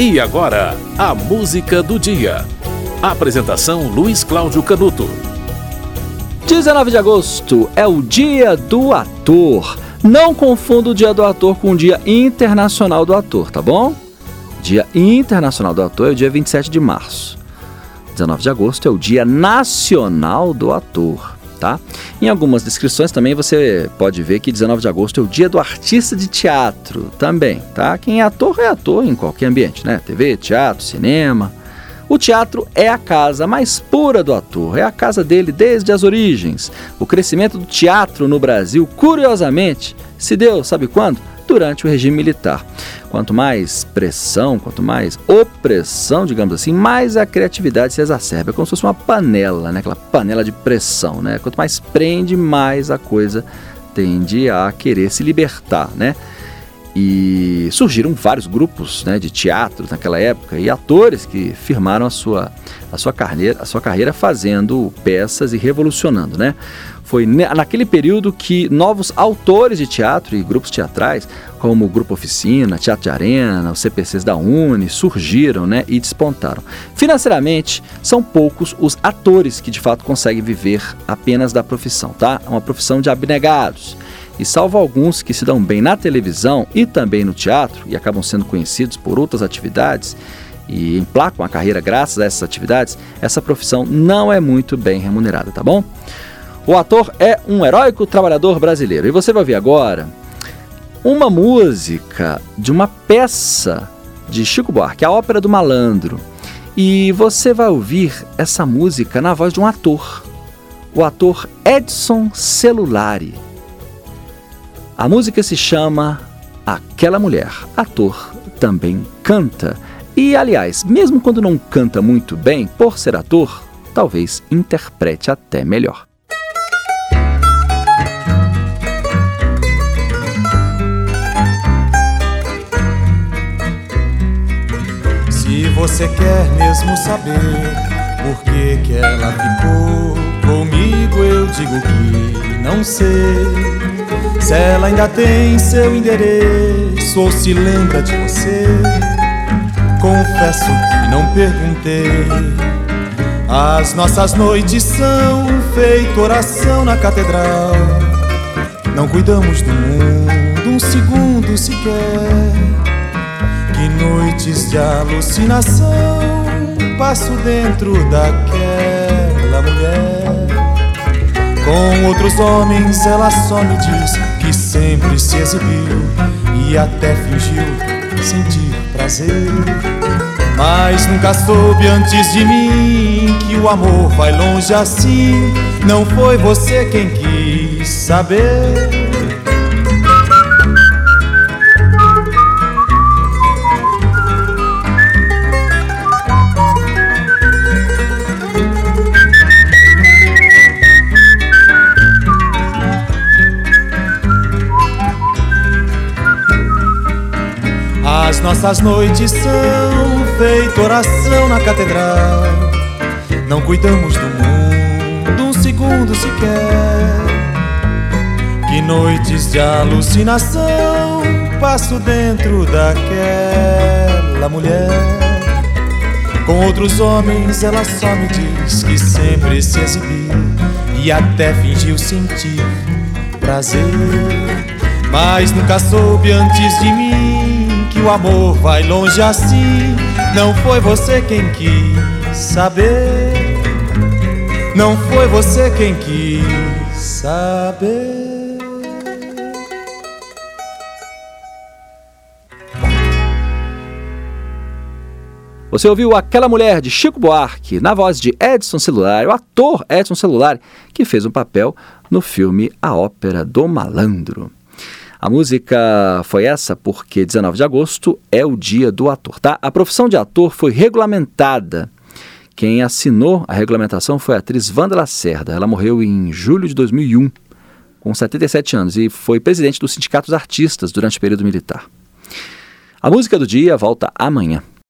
E agora, a música do dia. Apresentação Luiz Cláudio Canuto. 19 de agosto é o Dia do Ator. Não confunda o Dia do Ator com o Dia Internacional do Ator, tá bom? Dia Internacional do Ator é o dia 27 de março. 19 de agosto é o Dia Nacional do Ator tá? Em algumas descrições também você pode ver que 19 de agosto é o dia do artista de teatro também, tá? Quem é ator é ator em qualquer ambiente, né? TV, teatro, cinema. O teatro é a casa mais pura do ator, é a casa dele desde as origens. O crescimento do teatro no Brasil, curiosamente, se deu, sabe quando? Durante o regime militar. Quanto mais pressão, quanto mais opressão, digamos assim, mais a criatividade se exacerba. É como se fosse uma panela, né? aquela panela de pressão. Né? Quanto mais prende, mais a coisa tende a querer se libertar. Né? E surgiram vários grupos né, de teatro naquela época e atores que firmaram a sua, a sua, carreira, a sua carreira fazendo peças e revolucionando. Né? Foi naquele período que novos autores de teatro e grupos teatrais, como o Grupo Oficina, Teatro de Arena, os CPCs da Uni, surgiram né, e despontaram. Financeiramente, são poucos os atores que de fato conseguem viver apenas da profissão, tá? É uma profissão de abnegados. E salvo alguns que se dão bem na televisão e também no teatro e acabam sendo conhecidos por outras atividades, e emplacam a carreira graças a essas atividades, essa profissão não é muito bem remunerada, tá bom? O ator é um heróico trabalhador brasileiro. E você vai ver agora uma música de uma peça de Chico Buarque, a Ópera do Malandro. E você vai ouvir essa música na voz de um ator, o ator Edson Celulari. A música se chama Aquela Mulher. Ator também canta. E, aliás, mesmo quando não canta muito bem, por ser ator, talvez interprete até melhor. Você quer mesmo saber por que, que ela ficou comigo, eu digo que não sei. Se ela ainda tem seu endereço ou se lembra de você, confesso que não perguntei. As nossas noites são feito oração na catedral. Não cuidamos do mundo um segundo sequer. Que noites de alucinação passo dentro daquela mulher. Com outros homens ela só me diz que sempre se exibiu e até fingiu sentir prazer. Mas nunca soube antes de mim que o amor vai longe assim. Não foi você quem quis saber. Nossas noites são feito oração na catedral. Não cuidamos do mundo um segundo sequer. Que noites de alucinação passo dentro daquela mulher. Com outros homens ela só me diz que sempre se exibiu e até fingiu sentir prazer. Mas nunca soube antes de mim o amor vai longe assim. Não foi você quem quis saber. Não foi você quem quis saber. Você ouviu Aquela Mulher de Chico Buarque, na voz de Edson Celular, o ator Edson Celular, que fez um papel no filme A Ópera do Malandro. A música foi essa porque 19 de agosto é o dia do ator, tá? A profissão de ator foi regulamentada. Quem assinou a regulamentação foi a atriz Wanda Lacerda. Ela morreu em julho de 2001, com 77 anos, e foi presidente do Sindicato dos Artistas durante o período militar. A música do dia volta amanhã.